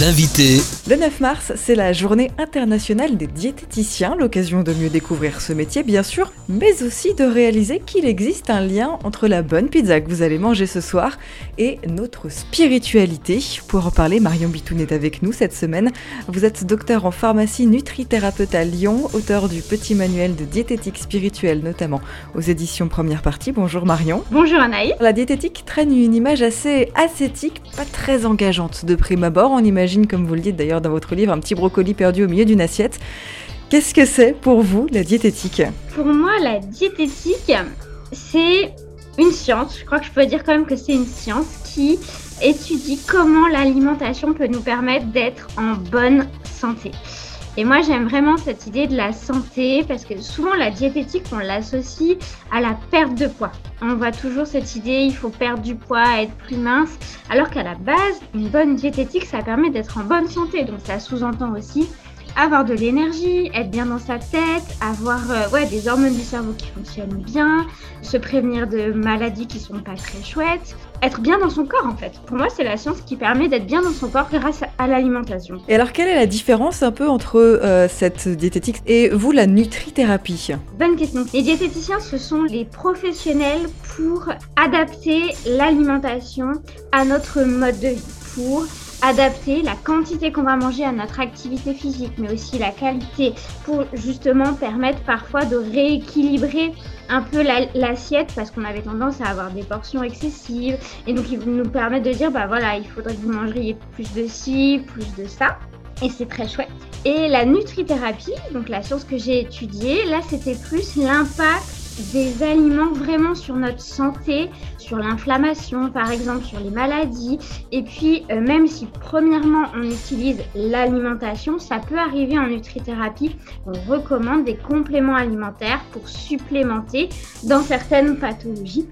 L'invité Le 9 mars, c'est la journée internationale des diététiciens, l'occasion de mieux découvrir ce métier bien sûr, mais aussi de réaliser qu'il existe un lien entre la bonne pizza que vous allez manger ce soir et notre spiritualité. Pour en parler, Marion Bitoun est avec nous cette semaine. Vous êtes docteur en pharmacie nutrithérapeute à Lyon, auteur du petit manuel de diététique spirituelle notamment aux éditions Première Partie. Bonjour Marion. Bonjour Anaïs. La diététique traîne une image assez ascétique, pas très engageante de prime abord. On imagine comme vous le dites d'ailleurs dans votre livre, un petit brocoli perdu au milieu d'une assiette. Qu'est-ce que c'est pour vous la diététique? Pour moi, la diététique, c'est une science. Je crois que je peux dire quand même que c'est une science qui étudie comment l'alimentation peut nous permettre d'être en bonne santé. Et moi, j'aime vraiment cette idée de la santé parce que souvent, la diététique, on l'associe à la perte de poids. On voit toujours cette idée, il faut perdre du poids, être plus mince, alors qu'à la base, une bonne diététique, ça permet d'être en bonne santé. Donc, ça sous-entend aussi avoir de l'énergie, être bien dans sa tête, avoir euh, ouais, des hormones du cerveau qui fonctionnent bien, se prévenir de maladies qui sont pas très chouettes, être bien dans son corps en fait. Pour moi, c'est la science qui permet d'être bien dans son corps grâce à l'alimentation. Et alors, quelle est la différence un peu entre euh, cette diététique et vous, la nutrithérapie? Bonne question. Les diététiciens, ce sont les professionnels pour adapter l'alimentation à notre mode de vie, pour adapter la quantité qu'on va manger à notre activité physique, mais aussi la qualité, pour justement permettre parfois de rééquilibrer un peu l'assiette parce qu'on avait tendance à avoir des portions excessives et donc ils nous permettent de dire bah voilà il faudrait que vous mangeriez plus de ci, plus de ça et c'est très chouette. Et la nutrithérapie, donc la science que j'ai étudiée, là c'était plus l'impact des aliments vraiment sur notre santé, sur l'inflammation par exemple, sur les maladies. Et puis euh, même si premièrement on utilise l'alimentation, ça peut arriver en nutrithérapie. On recommande des compléments alimentaires pour supplémenter dans certaines pathologies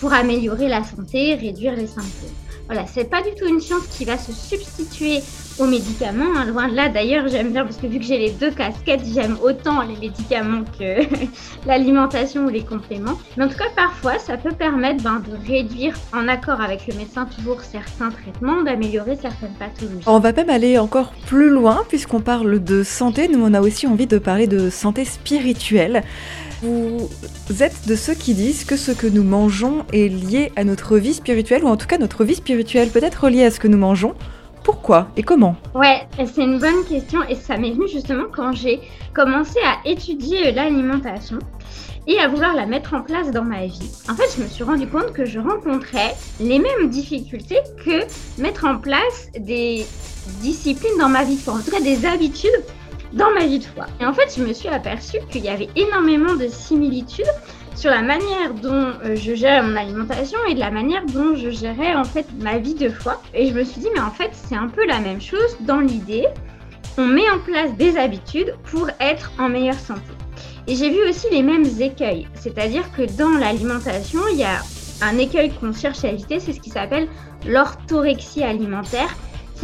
pour améliorer la santé, réduire les symptômes. Voilà, c'est pas du tout une science qui va se substituer aux médicaments. Hein, loin de là, d'ailleurs, j'aime bien parce que vu que j'ai les deux casquettes, j'aime autant les médicaments que l'alimentation ou les compléments. Mais en tout cas, parfois, ça peut permettre ben, de réduire, en accord avec le médecin, toujours certains traitements, d'améliorer certaines pathologies. On va même aller encore plus loin puisqu'on parle de santé. Nous, on a aussi envie de parler de santé spirituelle. Vous êtes de ceux qui disent que ce que nous mangeons est lié à notre vie spirituelle, ou en tout cas notre vie spirituelle peut être liée à ce que nous mangeons. Pourquoi et comment Ouais, c'est une bonne question et ça m'est venu justement quand j'ai commencé à étudier l'alimentation et à vouloir la mettre en place dans ma vie. En fait, je me suis rendu compte que je rencontrais les mêmes difficultés que mettre en place des disciplines dans ma vie de en tout cas des habitudes dans ma vie de foi. Et en fait, je me suis aperçue qu'il y avait énormément de similitudes sur la manière dont euh, je gère mon alimentation et de la manière dont je gérais en fait ma vie de foi. Et je me suis dit, mais en fait, c'est un peu la même chose dans l'idée. On met en place des habitudes pour être en meilleure santé. Et j'ai vu aussi les mêmes écueils. C'est-à-dire que dans l'alimentation, il y a un écueil qu'on cherche à éviter, c'est ce qui s'appelle l'orthorexie alimentaire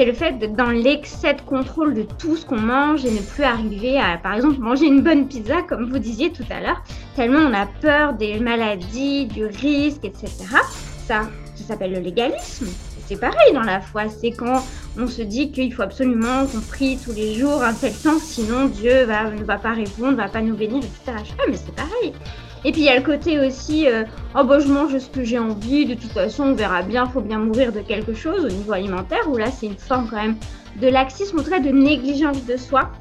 c'est le fait d'être dans l'excès de contrôle de tout ce qu'on mange et ne plus arriver à, par exemple, manger une bonne pizza, comme vous disiez tout à l'heure, tellement on a peur des maladies, du risque, etc. Ça, ça s'appelle le légalisme. C'est pareil dans la foi, c'est quand on se dit qu'il faut absolument qu'on prie tous les jours un tel temps, sinon Dieu ne va pas répondre, va pas nous bénir, etc. Mais c'est pareil. Et puis il y a le côté aussi, euh, oh bah je mange ce que j'ai envie, de toute façon on verra bien, faut bien mourir de quelque chose au niveau alimentaire, où là c'est une forme quand même de laxisme, ou très de négligence de soi.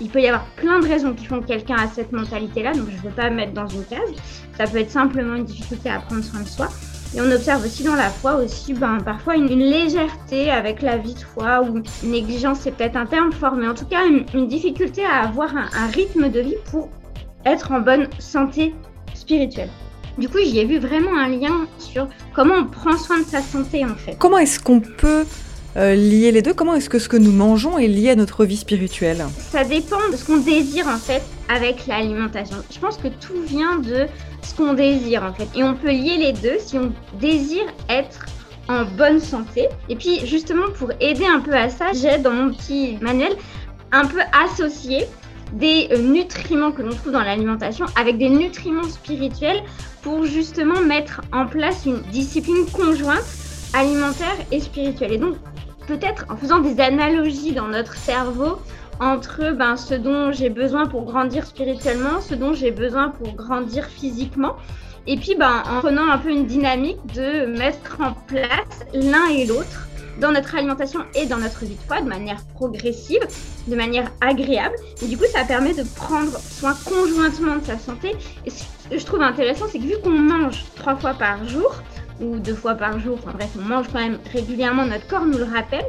Il peut y avoir plein de raisons qui font que quelqu'un a cette mentalité-là, donc je ne veux pas me mettre dans une case. Ça peut être simplement une difficulté à prendre soin de soi. Et on observe aussi dans la foi aussi ben, parfois une, légèreté avec la vie de foi ou une négligence, c'est peut-être un terme fort, mais en tout cas une, difficulté à avoir un rythme de vie pour être en bonne santé spirituel. Du coup, j'y ai vu vraiment un lien sur comment on prend soin de sa santé en fait. Comment est-ce qu'on peut euh, lier les deux? Comment est-ce que ce que nous mangeons est lié à notre vie spirituelle? Ça dépend de ce qu'on désire en fait avec l'alimentation. Je pense que tout vient de ce qu'on désire en fait. Et on peut lier les deux si on désire être en bonne santé. Et puis justement pour aider un peu à ça, j'ai dans mon petit manuel un peu associé des euh, nutriments que l'on trouve dans l'alimentation avec des nutriments spirituels pour justement mettre en place une discipline conjointe alimentaire et spirituelle. Et donc, peut-être en faisant des analogies dans notre cerveau entre ben, ce dont j'ai besoin pour grandir spirituellement, ce dont j'ai besoin pour grandir physiquement, et puis ben, en prenant un peu une dynamique de mettre en place l'un et l'autre dans notre alimentation et dans notre vie de foi de manière progressive, de manière agréable. Et du coup, ça permet de prendre soin conjointement de sa santé. Et ce que je trouve intéressant, c'est que vu qu'on mange trois fois par jour, ou deux fois par jour, enfin bref, on mange quand même régulièrement, notre corps nous le rappelle.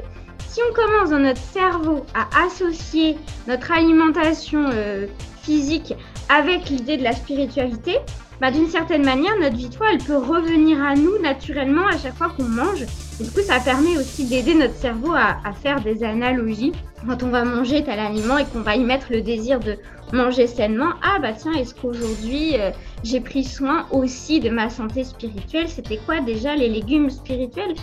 Si on commence dans notre cerveau à associer notre alimentation euh, physique avec l'idée de la spiritualité, bah, d'une certaine manière, notre vie elle peut revenir à nous naturellement à chaque fois qu'on mange. Et du coup, ça permet aussi d'aider notre cerveau à, faire des analogies. Quand on va manger tel aliment et qu'on va y mettre le désir de manger sainement, ah bah tiens, est-ce qu'aujourd'hui euh, j'ai pris soin aussi de ma santé spirituelle? C'était quoi déjà les légumes spirituels?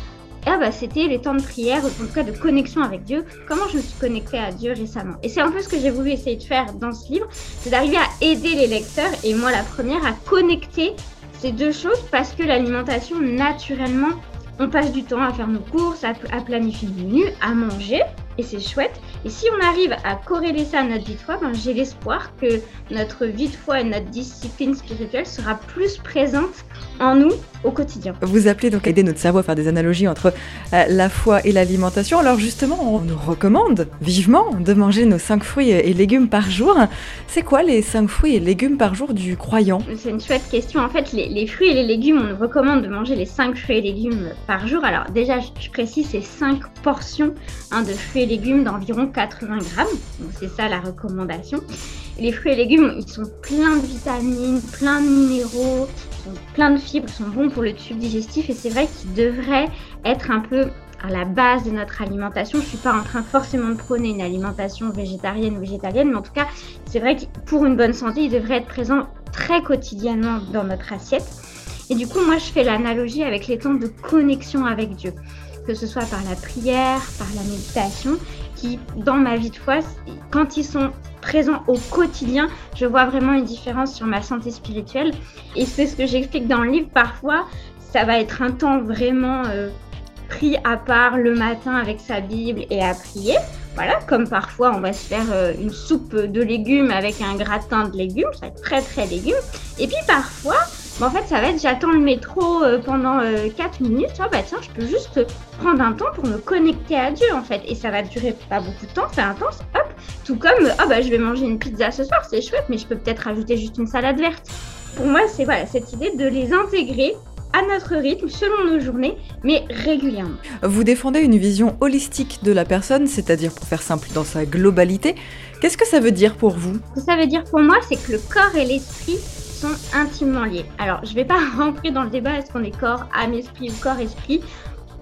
Ah bah c'était les temps de prière, en tout cas de connexion avec Dieu. Comment je me suis connectée à Dieu récemment? Et c'est un peu ce que j'ai voulu essayer de faire dans ce livre, c'est d'arriver à aider les lecteurs, et moi la première, à connecter ces deux choses parce que l'alimentation, naturellement, on passe du temps à faire nos courses, à, planifier le menu, à manger et c'est chouette. Et si on arrive à corréler ça à notre vie de foi, ben, j'ai l'espoir que notre vie de foi et notre discipline spirituelle sera plus présente en nous au quotidien. Vous appelez donc à aider notre cerveau à faire des analogies entre euh, la foi et l'alimentation. Alors justement, on nous recommande vivement de manger nos 5 fruits et légumes par jour. C'est quoi les 5 fruits et légumes par jour du croyant? C'est une chouette question. En fait, les, fruits et les légumes, on nous recommande de manger les 5 fruits et légumes par jour. Alors déjà, je précise, c'est 5 portions hein, de fruits et légumes d'environ 80 grammes. Donc c'est ça la recommandation. Les fruits et légumes, ils sont pleins de vitamines, plein de minéraux, plein de fibres, sont bons pour le tube digestif et c'est vrai qu'ils devraient être un peu à la base de notre alimentation. Je suis pas en train forcément de prôner une alimentation végétarienne ou végétalienne, mais en tout cas, c'est vrai que pour une bonne santé, ils devraient être présents très quotidiennement dans notre assiette. Et du coup, moi, je fais l'analogie avec les temps de connexion avec Dieu, que ce soit par la prière, par la méditation, dans ma vie de foi, quand ils sont présents au quotidien, je vois vraiment une différence sur ma santé spirituelle. Et c'est ce que j'explique dans le livre. Parfois, ça va être un temps vraiment euh, pris à part le matin avec sa Bible et à prier. Voilà, comme parfois on va se faire euh, une soupe de légumes avec un gratin de légumes, ça va être très très légumes. Et puis parfois, en fait, ça va être j'attends le métro euh, pendant 4 euh, minutes. Ah bah tiens, je peux juste prendre un temps pour me connecter à Dieu en fait. Et ça va durer pas beaucoup de temps, c'est intense. Hop, tout comme ah bah je vais manger une pizza ce soir, c'est chouette, mais je peux peut-être rajouter juste une salade verte. Pour moi, c'est voilà cette idée de les intégrer à notre rythme, selon nos journées, mais régulièrement. Vous défendez une vision holistique de la personne, c'est-à-dire pour faire simple dans sa globalité. Qu'est-ce que ça veut dire pour vous? Ce que ça veut dire pour moi, c'est que le corps et l'esprit intimement liés. Alors, je ne vais pas rentrer dans le débat est-ce qu'on est corps, âme, esprit ou corps, esprit?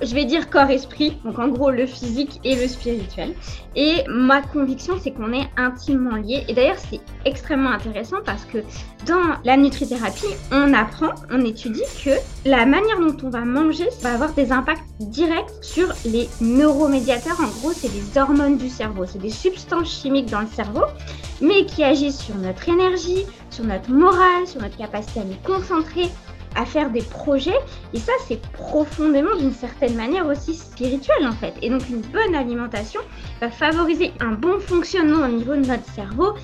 Je vais dire corps-esprit, donc en gros le physique et le spirituel. Et ma conviction, c'est qu'on est intimement liés. Et d'ailleurs, c'est extrêmement intéressant parce que dans la nutrithérapie, on apprend, on étudie que la manière dont on va manger va avoir des impacts directs sur les neuromédiateurs. En gros, c'est des hormones du cerveau, c'est des substances chimiques dans le cerveau, mais qui agissent sur notre énergie, sur notre morale, sur notre capacité à nous concentrer, à faire des projets. Et ça, c'est profondément, d'une certaine manière, aussi spirituel en fait. Et donc, une bonne alimentation va favoriser un bon fonctionnement au niveau de notre cerveau.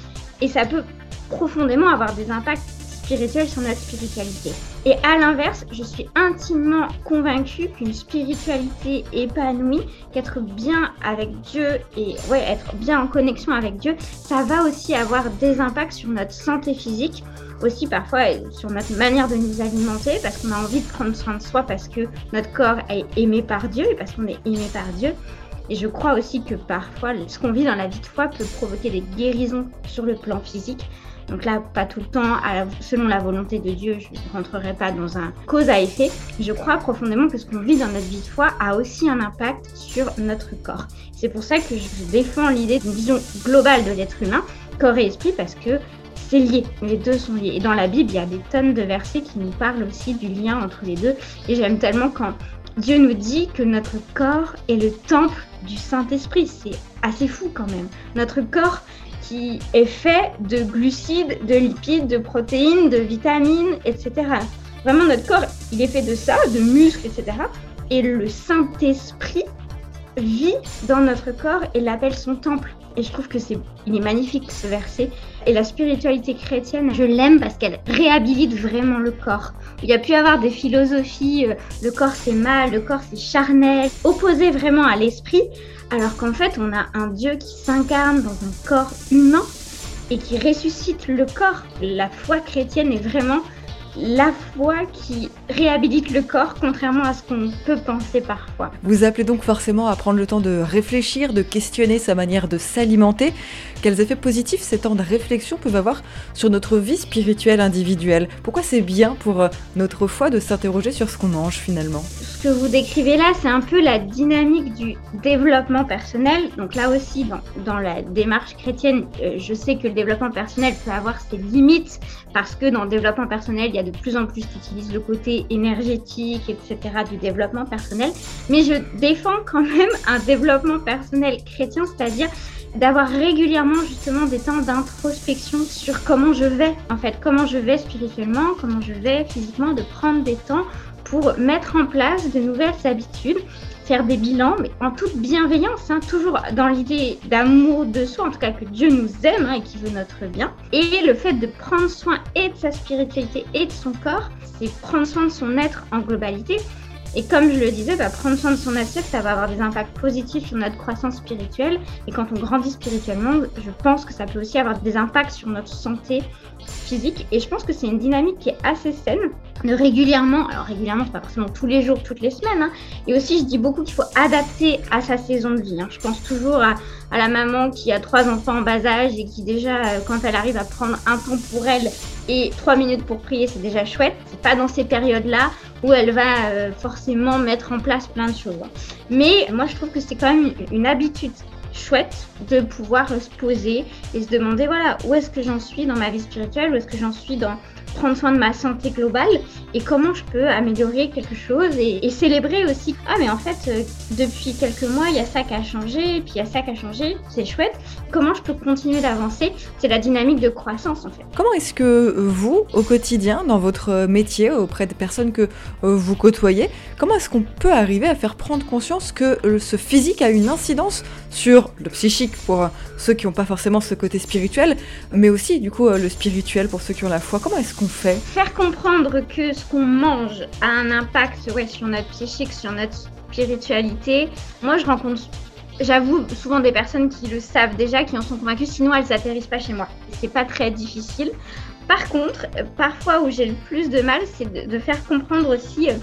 Et ça peut profondément avoir des impacts spirituels sur notre spiritualité. Et à l'inverse, je suis intimement convaincue qu'une spiritualité épanouie, qu'être bien avec Dieu et ouais, être bien en connexion avec Dieu, ça va aussi avoir des impacts sur notre santé physique, aussi parfois sur notre manière de nous alimenter, parce qu'on a envie de prendre soin de soi, parce que notre corps est aimé par Dieu et parce qu'on est aimé par Dieu. Et je crois aussi que parfois, ce qu'on vit dans la vie de foi peut provoquer des guérisons sur le plan physique. Donc là, pas tout le temps, selon la volonté de Dieu, je ne rentrerai pas dans un cause à effet. Je crois profondément que ce qu'on vit dans notre vie de foi a aussi un impact sur notre corps. C'est pour ça que je défends l'idée d'une vision globale de l'être humain, corps et esprit, parce que c'est lié, les deux sont liés. Et dans la Bible, il y a des tonnes de versets qui nous parlent aussi du lien entre les deux. Et j'aime tellement quand Dieu nous dit que notre corps est le temple du Saint-Esprit. C'est assez fou quand même. Notre corps qui est fait de glucides, de lipides, de protéines, de vitamines, etc. Vraiment, notre corps, il est fait de ça, de muscles, etc. Et le Saint-Esprit vit dans notre corps et l'appelle son temple. Et je trouve que c'est, il est magnifique ce verset. Et la spiritualité chrétienne, je l'aime parce qu'elle réhabilite vraiment le corps. Il y a pu avoir des philosophies, euh, le corps c'est mal, le corps c'est charnel, opposé vraiment à l'esprit, alors qu'en fait on a un Dieu qui s'incarne dans un corps humain et qui ressuscite le corps. La foi chrétienne est vraiment la foi qui réhabilite le corps, contrairement à ce qu'on peut penser parfois. Vous appelez donc forcément à prendre le temps de réfléchir, de questionner sa manière de s'alimenter. Quels effets positifs ces temps de réflexion peuvent avoir sur notre vie spirituelle individuelle? Pourquoi c'est bien pour euh, notre foi de s'interroger sur ce qu'on mange finalement? Ce que vous décrivez là, c'est un peu la dynamique du développement personnel. Donc là aussi, dans, dans la démarche chrétienne, euh, je sais que le développement personnel peut avoir ses limites parce que dans le développement personnel, il y a de plus en plus qui utilisent le côté énergétique, etc., du développement personnel. Mais je défends quand même un développement personnel chrétien, c'est-à-dire d'avoir régulièrement justement des temps d'introspection sur comment je vais, en fait, comment je vais spirituellement, comment je vais physiquement, de prendre des temps pour mettre en place de nouvelles habitudes faire des bilans, mais en toute bienveillance, hein, toujours dans l'idée d'amour de soi, en tout cas que Dieu nous aime hein, et qui veut notre bien. Et le fait de prendre soin et de sa spiritualité et de son corps, c'est prendre soin de son être en globalité. Et comme je le disais, bah, prendre soin de son assiette, ça va avoir des impacts positifs sur notre croissance spirituelle. Et quand on grandit spirituellement, je pense que ça peut aussi avoir des impacts sur notre santé physique. Et je pense que c'est une dynamique qui est assez saine de régulièrement, alors régulièrement, c'est pas forcément tous les jours, toutes les semaines. Hein. et aussi, je dis beaucoup qu'il faut adapter à sa saison de vie. Hein. Je pense toujours à, la maman qui a trois enfants en bas âge et qui déjà, euh, quand elle arrive à prendre un temps pour elle et trois minutes pour prier, c'est déjà chouette. C'est pas dans ces périodes-là où elle va euh, forcément mettre en place plein de choses. Mais moi, je trouve que c'est quand même une habitude chouette de pouvoir se poser et se demander voilà où est-ce que j'en suis dans ma vie spirituelle, où est-ce que j'en suis dans prendre soin de ma santé globale et comment je peux améliorer quelque chose et, célébrer aussi. Ah mais en fait, euh, depuis quelques mois, il y a ça qui a changé, puis il y a ça qui a changé, c'est chouette. Comment je peux continuer d'avancer? C'est la dynamique de croissance en fait. Comment est-ce que vous, au quotidien, dans votre métier, auprès des personnes que euh, vous côtoyez, comment est-ce qu'on peut arriver à faire prendre conscience que euh, ce physique a une incidence sur le psychique pour ceux qui n'ont pas forcément ce côté spirituel, mais aussi du coup le spirituel pour ceux qui ont la foi? Comment fait Faire comprendre que ce qu'on mange a un impact ouais, sur notre psychique, sur notre spiritualité. Moi, je rencontre, j'avoue, souvent des personnes qui le savent déjà, qui en sont convaincues, sinon elles atterrissent pas chez moi. C'est pas très difficile. Par contre, parfois où j'ai le plus de mal, c'est de, faire comprendre aussi euh,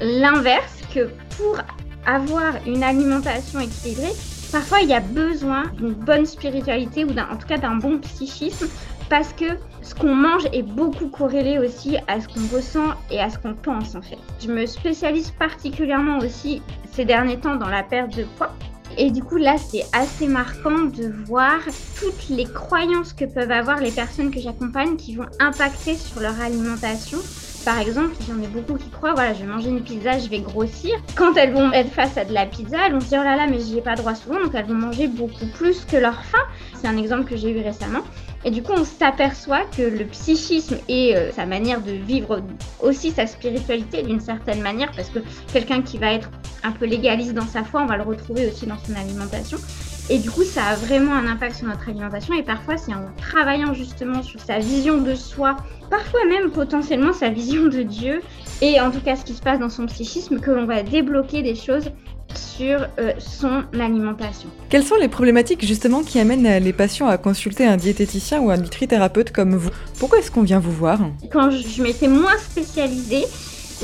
l'inverse, que pour avoir une alimentation équilibrée, parfois il y a besoin d'une bonne spiritualité ou en tout cas d'un bon psychisme parce que ce qu'on mange est beaucoup corrélé aussi à ce qu'on ressent et à ce qu'on pense en fait. Je me spécialise particulièrement aussi ces derniers temps dans la perte de poids. Et du coup, là, c'est assez marquant de voir toutes les croyances que peuvent avoir les personnes que j'accompagne qui vont impacter sur leur alimentation. Par exemple, j'en ai beaucoup qui croient, voilà, je vais manger une pizza, je vais grossir. Quand elles vont être face à de la pizza, elles vont se dire, oh là là, mais j'y ai pas droit souvent, donc elles vont manger beaucoup plus que leur faim. C'est un exemple que j'ai eu récemment. Et du coup, on s'aperçoit que le psychisme et euh, sa manière de vivre aussi sa spiritualité d'une certaine manière, parce que quelqu'un qui va être un peu légaliste dans sa foi, on va le retrouver aussi dans son alimentation. Et du coup, ça a vraiment un impact sur notre alimentation. Et parfois, c'est en travaillant justement sur sa vision de soi, parfois même potentiellement sa vision de Dieu, et en tout cas ce qui se passe dans son psychisme, que l'on va débloquer des choses sur euh, son alimentation. Quelles sont les problématiques justement qui amènent les patients à consulter un diététicien ou un nutrithérapeute comme vous? Pourquoi est-ce qu'on vient vous voir? Quand je m'étais moins spécialisée,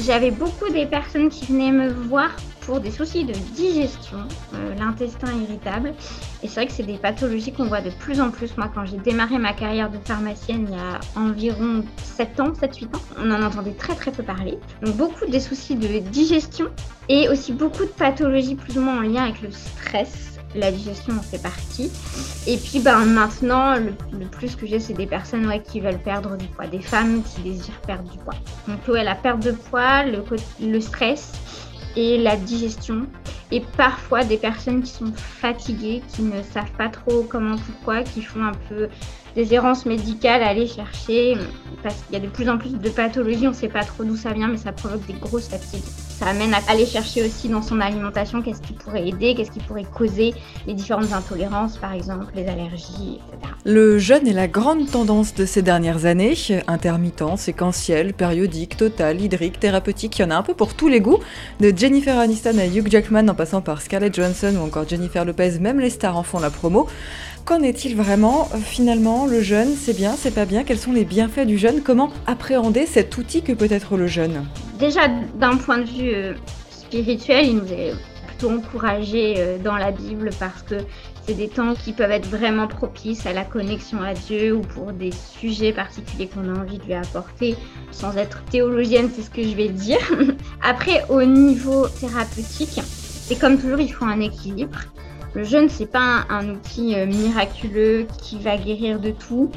j'avais beaucoup des personnes qui venaient me voir pour des soucis de digestion, euh, l'intestin irritable. Et c'est vrai que c'est des pathologies qu'on voit de plus en plus. Moi, quand j'ai démarré ma carrière de pharmacienne il y a environ 7 ans, 7-8 ans, on en entendait très très peu parler. Donc beaucoup des soucis de digestion et aussi beaucoup de pathologies plus ou moins en lien avec le stress la digestion en fait partie. Et puis ben, maintenant, le, plus que j'ai, c'est des personnes ouais, qui veulent perdre du poids, des femmes qui désirent perdre du poids. Donc ouais, la perte de poids, le, le stress, et la digestion. Et parfois des personnes qui sont fatiguées, qui ne savent pas trop comment, pourquoi, qui font un peu des errances médicales à aller chercher, parce qu'il y a de plus en plus de pathologies, on ne sait pas trop d'où ça vient, mais ça provoque des grosses fatigues. Ça amène à aller chercher aussi dans son alimentation qu'est-ce qui pourrait aider, qu'est-ce qui pourrait causer les différentes intolérances, par exemple les allergies, etc. Le jeûne est la grande tendance de ces dernières années. Intermittent, séquentiel, périodique, total, hydrique, thérapeutique, il y en a un peu pour tous les goûts. De Jennifer Aniston à Hugh Jackman en passant par Scarlett Johansson ou encore Jennifer Lopez, même les stars en font la promo. Qu'en est-il vraiment Finalement, le jeûne, c'est bien, c'est pas bien? Quels sont les bienfaits du jeûne Comment appréhender cet outil que peut être le jeûne Déjà, d'un point de vue euh, spirituel, il nous est plutôt encouragé euh, dans la Bible parce que c'est des temps qui peuvent être vraiment propices à la connexion à Dieu ou pour des sujets particuliers qu'on a envie de lui apporter. Sans être théologienne, c'est ce que je vais dire. Après, au niveau thérapeutique, c'est comme toujours, il faut un équilibre. Le jeûne, c'est pas un, outil euh, miraculeux qui va guérir de tout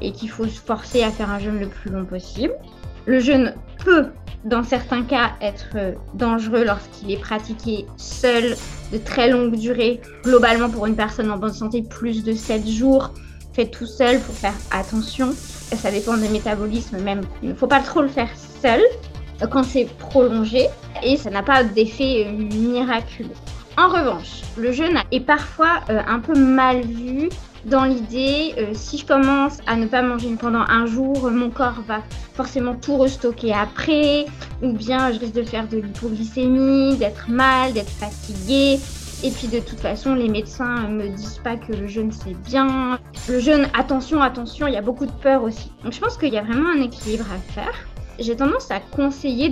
et qu'il faut se forcer à faire un jeûne le plus long possible. Le jeûne peut, dans certains cas, être euh, dangereux lorsqu'il est pratiqué seul de très longue durée. Globalement, pour une personne en bonne santé, plus de 7 jours, fait tout seul pour faire attention. Ça dépend des métabolismes même. Il ne faut pas trop le faire seul euh, quand c'est prolongé et ça n'a pas d'effet miraculeux. En revanche, le jeûne est parfois euh, un peu mal vu dans l'idée, euh, si je commence à ne pas manger pendant un jour, mon corps va forcément tout restocker après, ou bien je risque de faire de l'hypoglycémie, d'être mal, d'être fatigué. Et puis de toute façon, les médecins ne me disent pas que le jeûne c'est bien. Le jeûne, attention, attention, il y a beaucoup de peur aussi. Donc je pense qu'il y a vraiment un équilibre à faire. J'ai tendance à conseiller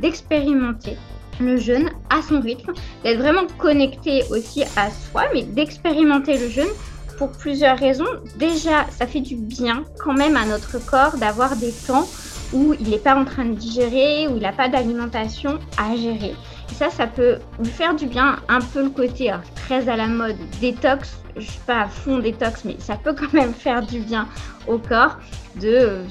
d'expérimenter le jeûne à son rythme, d'être vraiment connecté aussi à soi, mais d'expérimenter le jeûne pour plusieurs raisons. Déjà, ça fait du bien quand même à notre corps d'avoir des temps où il n'est pas en train de digérer, où il n'a pas d'alimentation à gérer. Et ça, ça peut lui faire du bien, un peu le côté très à la mode détox. Je suis pas à fond détox, mais ça peut quand même faire du bien au corps de euh,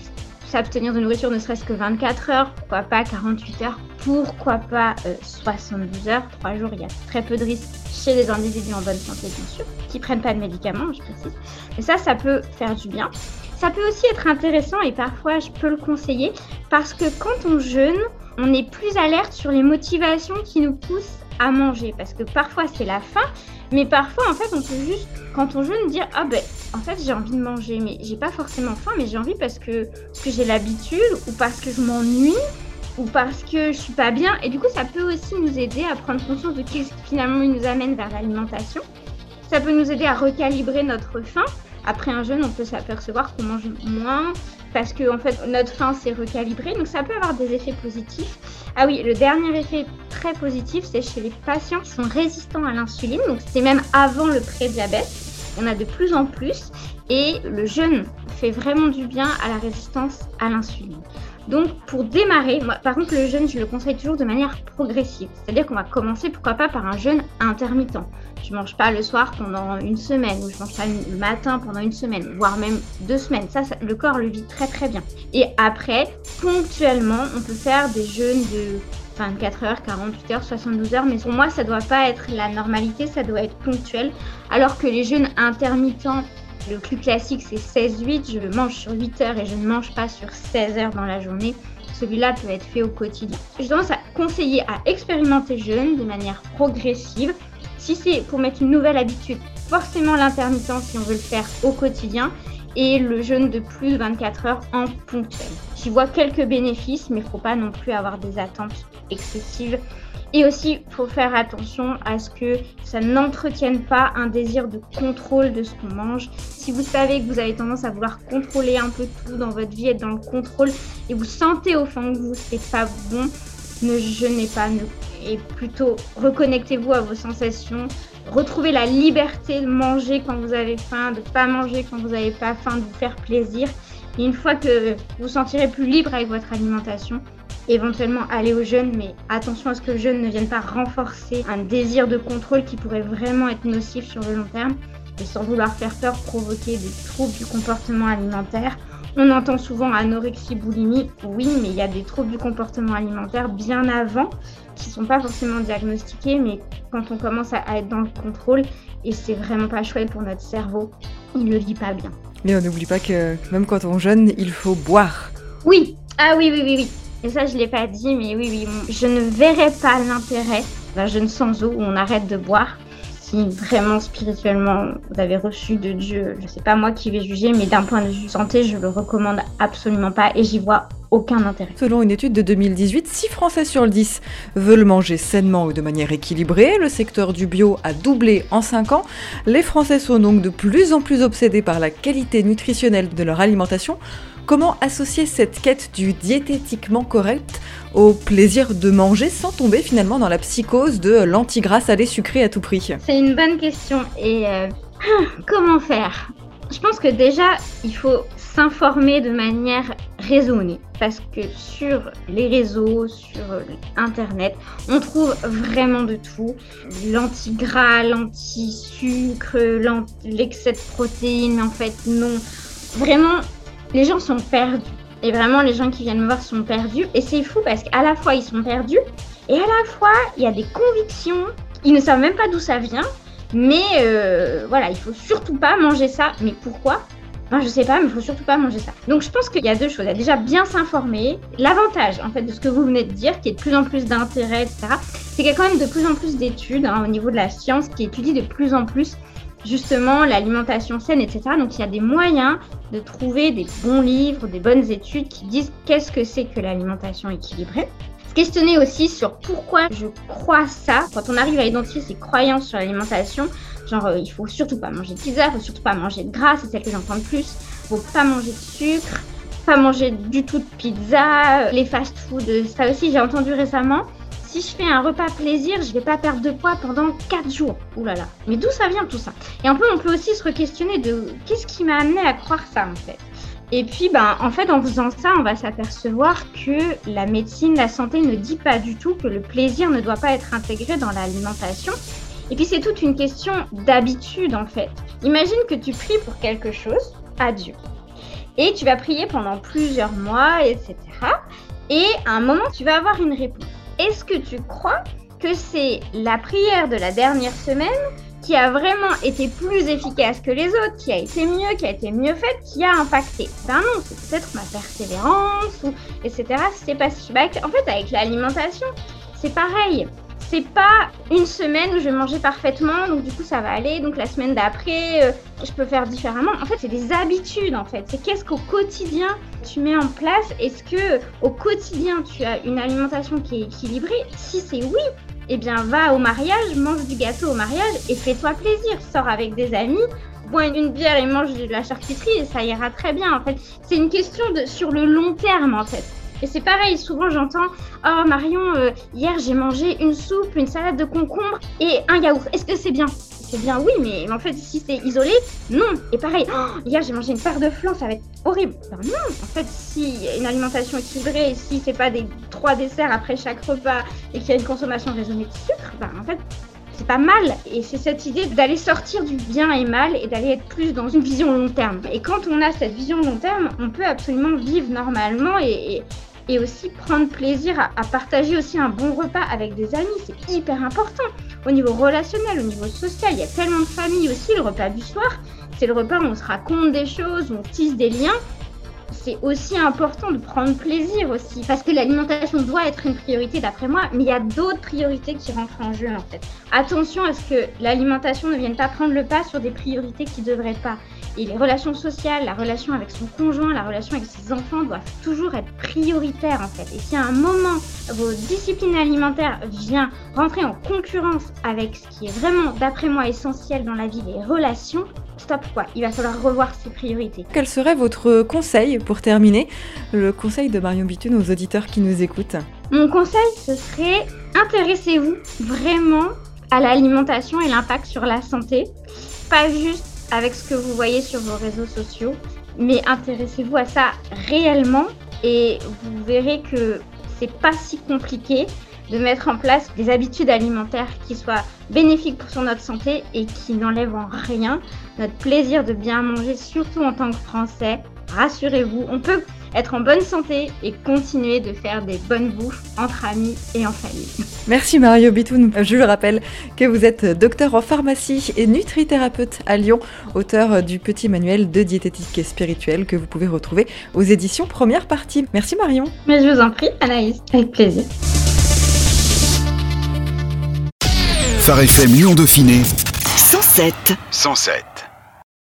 s'abstenir de nourriture ne serait-ce que 24 heures, pourquoi pas 48 heures, pourquoi pas 72 euh, heures, 3 jours, il y a très peu de risques chez les individus en bonne santé bien sûr, qui prennent pas de médicaments, je précise. Mais ça, ça peut faire du bien. Ça peut aussi être intéressant et parfois je peux le conseiller parce que quand on jeûne, on est plus alerte sur les motivations qui nous poussent à manger parce que parfois c'est la faim, mais parfois en fait on peut juste quand on jeûne dire ah ben en fait j'ai envie de manger mais j'ai pas forcément faim mais j'ai envie parce que, parce que j'ai l'habitude ou parce que je m'ennuie ou parce que je suis pas bien et du coup ça peut aussi nous aider à prendre conscience de qu'est-ce qui finalement nous amène vers l'alimentation. Ça peut nous aider à recalibrer notre faim. Après un jeûne, on peut s'apercevoir qu'on mange moins parce que en fait notre faim s'est recalibrée, donc ça peut avoir des effets positifs. Ah oui, le dernier effet très positif, c'est chez les patients qui sont résistants à l'insuline, donc c'est même avant le prédiabète. On a de plus en plus et le jeûne fait vraiment du bien à la résistance à l'insuline. Donc pour démarrer, par contre le jeûne, je le conseille toujours de manière progressive. C'est-à-dire qu'on va commencer pourquoi pas par un jeûne intermittent. Je mange pas le soir pendant une semaine ou je mange pas le matin pendant une semaine, voire même deux semaines. Ça, le corps le vit très très bien. Et après, ponctuellement, on peut faire des jeûnes de 24 heures, 48 heures, 72 heures, mais pour moi, ça doit pas être la normalité, ça doit être ponctuel. Alors que les jeûnes intermittents le plus classique, c'est 16-8. Je mange sur 8 heures et je ne mange pas sur 16 heures dans la journée. Celui-là peut être fait au quotidien. Je tendance à conseiller à expérimenter jeûne de manière progressive. Si c'est pour mettre une nouvelle habitude, forcément l'intermittent si on veut le faire au quotidien et le jeûne de plus de 24 heures en ponctuel. J'y vois quelques bénéfices, mais il faut pas non plus avoir des attentes excessives et aussi, il faut faire attention à ce que ça n'entretienne pas un désir de contrôle de ce qu'on mange. Si vous savez que vous avez tendance à vouloir contrôler un peu tout dans votre vie, être dans le contrôle, et vous sentez au fond que vous n'est pas bon, ne jeûnez pas, et plutôt reconnectez-vous à vos sensations, retrouvez la liberté de manger quand vous avez faim, de ne pas manger quand vous n'avez pas faim, de vous faire plaisir. Une fois que vous vous sentirez plus libre avec votre alimentation, éventuellement aller au jeûne, mais attention à ce que le jeûne ne vienne pas renforcer un désir de contrôle qui pourrait vraiment être nocif sur le long terme et sans vouloir faire peur provoquer des troubles du comportement alimentaire. On entend souvent anorexie, boulimie, oui, mais il y a des troubles du comportement alimentaire bien avant qui ne sont pas forcément diagnostiqués, mais quand on commence à, être dans le contrôle, et c'est vraiment pas chouette pour notre cerveau, il ne le vit pas bien. Mais on n'oublie pas que même quand on jeûne, il faut boire. Oui, ah oui, oui, oui, oui. Et ça, je ne l'ai pas dit, mais oui, oui, je ne verrais pas l'intérêt d'un jeune sans eau où on arrête de boire si vraiment spirituellement vous avez reçu de Dieu, je sais pas moi qui vais juger, mais d'un point de vue santé, je le recommande absolument pas et j'y vois aucun intérêt. Selon une étude de 2018, 6 Français sur le 10 veulent manger sainement ou de manière équilibrée. Le secteur du bio a doublé en 5 ans. Les Français sont donc de plus en plus obsédés par la qualité nutritionnelle de leur alimentation. Comment associer cette quête du diététiquement correct au plaisir de manger sans tomber finalement dans la psychose de l'antigras salé sucré à tout prix C'est une bonne question et euh, comment faire? Je pense que déjà il faut s'informer de manière raisonnée parce que sur les réseaux, sur internet, on trouve vraiment de tout. L'antigras, l'anti-sucre, l'excès de protéines, en fait non. Vraiment, les gens sont perdus. Et vraiment, les gens qui viennent me voir sont perdus. Et c'est fou parce qu'à la fois, ils sont perdus et à la fois, il y a des convictions. Ils ne savent même pas d'où ça vient. Mais euh, voilà, il faut surtout pas manger ça. Mais pourquoi? Enfin, je sais pas, mais il faut surtout pas manger ça. Donc, je pense qu'il y a deux choses. Il y a déjà bien s'informer. L'avantage, en fait, de ce que vous venez de dire, qui est de plus en plus d'intérêt, etc., c'est qu'il y a quand même de plus en plus d'études hein, au niveau de la science qui étudient de plus en plus justement l'alimentation saine, etc. Donc il y a des moyens de trouver des bons livres, des bonnes études qui disent qu'est-ce que c'est que l'alimentation équilibrée. Se questionner aussi sur pourquoi je crois ça. Quand on arrive à identifier ses croyances sur l'alimentation, genre euh, il faut surtout pas manger de pizza, il faut surtout pas manger de gras, c'est celle que j'entends le plus. Faut pas manger de sucre, pas manger du tout de pizza, les fast-food, ça aussi j'ai entendu récemment si je fais un repas plaisir, je vais pas perdre de poids pendant 4 jours. Ouh là là. Mais d'où ça vient tout ça? Et un peu, on peut aussi se re-questionner de qu'est-ce qui m'a amené à croire ça en fait? Et puis, ben, en fait, en faisant ça, on va s'apercevoir que la médecine, la santé ne dit pas du tout que le plaisir ne doit pas être intégré dans l'alimentation. Et puis, c'est toute une question d'habitude, en fait. Imagine que tu pries pour quelque chose à Dieu. Et tu vas prier pendant plusieurs mois, etc. Et à un moment, tu vas avoir une réponse. Est-ce que tu crois que c'est la prière de la dernière semaine qui a vraiment été plus efficace que les autres, qui a été mieux, qui a été mieux faite, qui a impacté? Ben non, c'est peut-être ma persévérance, ou etc. C'est pas si... Bah, en fait, avec l'alimentation, c'est pareil c'est pas une semaine où je vais manger parfaitement, donc du coup ça va aller. Donc la semaine d'après, euh, je peux faire différemment. En fait, c'est des habitudes en fait. C'est qu'est-ce qu'au quotidien tu mets en place? Est-ce que au quotidien tu as une alimentation qui est équilibrée? Si c'est oui, eh bien va au mariage, mange du gâteau au mariage et fais-toi plaisir. Sors avec des amis, bois une bière et mange de la charcuterie et ça ira très bien en fait. C'est une question sur le long terme en fait. Et c'est pareil, souvent j'entends Oh Marion, euh, hier j'ai mangé une soupe, une salade de concombre et un yaourt. Est-ce que c'est bien? C'est bien, oui, mais en fait, si c'est isolé, non. Et pareil, oh, hier j'ai mangé une part de flan, ça va être horrible. Ben non, en fait, si une alimentation équilibrée, si c'est pas des trois desserts après chaque repas et qu'il y a une consommation raisonnée de sucre, ben en fait, c'est pas mal. Et c'est cette idée d'aller sortir du bien et mal et d'aller être plus dans une vision long terme. Et quand on a cette vision long terme, on peut absolument vivre normalement et, et aussi prendre plaisir à, partager aussi un bon repas avec des amis. C'est hyper important au niveau relationnel, au niveau social. Il y a tellement de familles aussi. Le repas du soir, c'est le repas où on se raconte des choses, on tisse des liens. C'est aussi important de prendre plaisir aussi, parce que l'alimentation doit être une priorité d'après moi, mais il y a d'autres priorités qui rentrent en jeu en fait. Attention à ce que l'alimentation ne vienne pas prendre le pas sur des priorités qui ne devraient pas. Et les relations sociales, la relation avec son conjoint, la relation avec ses enfants doivent toujours être prioritaires en fait. Et si à un moment vos disciplines alimentaires viennent rentrer en concurrence avec ce qui est vraiment, d'après moi, essentiel dans la vie, les relations, stop quoi. Il va falloir revoir ses priorités. Quel serait votre conseil pour terminer Le conseil de Marion Bitune aux auditeurs qui nous écoutent? Mon conseil, ce serait intéressez-vous vraiment à l'alimentation et l'impact sur la santé. Pas juste avec ce que vous voyez sur vos réseaux sociaux, mais intéressez-vous à ça réellement et vous verrez que c'est pas si compliqué de mettre en place des habitudes alimentaires qui soient bénéfiques pour notre santé et qui n'enlèvent en rien notre plaisir de bien manger, surtout en tant que Français. Rassurez-vous, on peut être en bonne santé et continuer de faire des bonnes bouffes entre amis et en famille. Merci Mario Bitoun. Je le rappelle que vous êtes docteur en pharmacie et nutrithérapeute à Lyon, auteur du petit manuel de diététique spirituelle que vous pouvez retrouver aux éditions Première Partie. Merci Marion. Mais je vous en prie, Anaïs, avec plaisir. Phare FM Lyon Dauphiné 107. 107.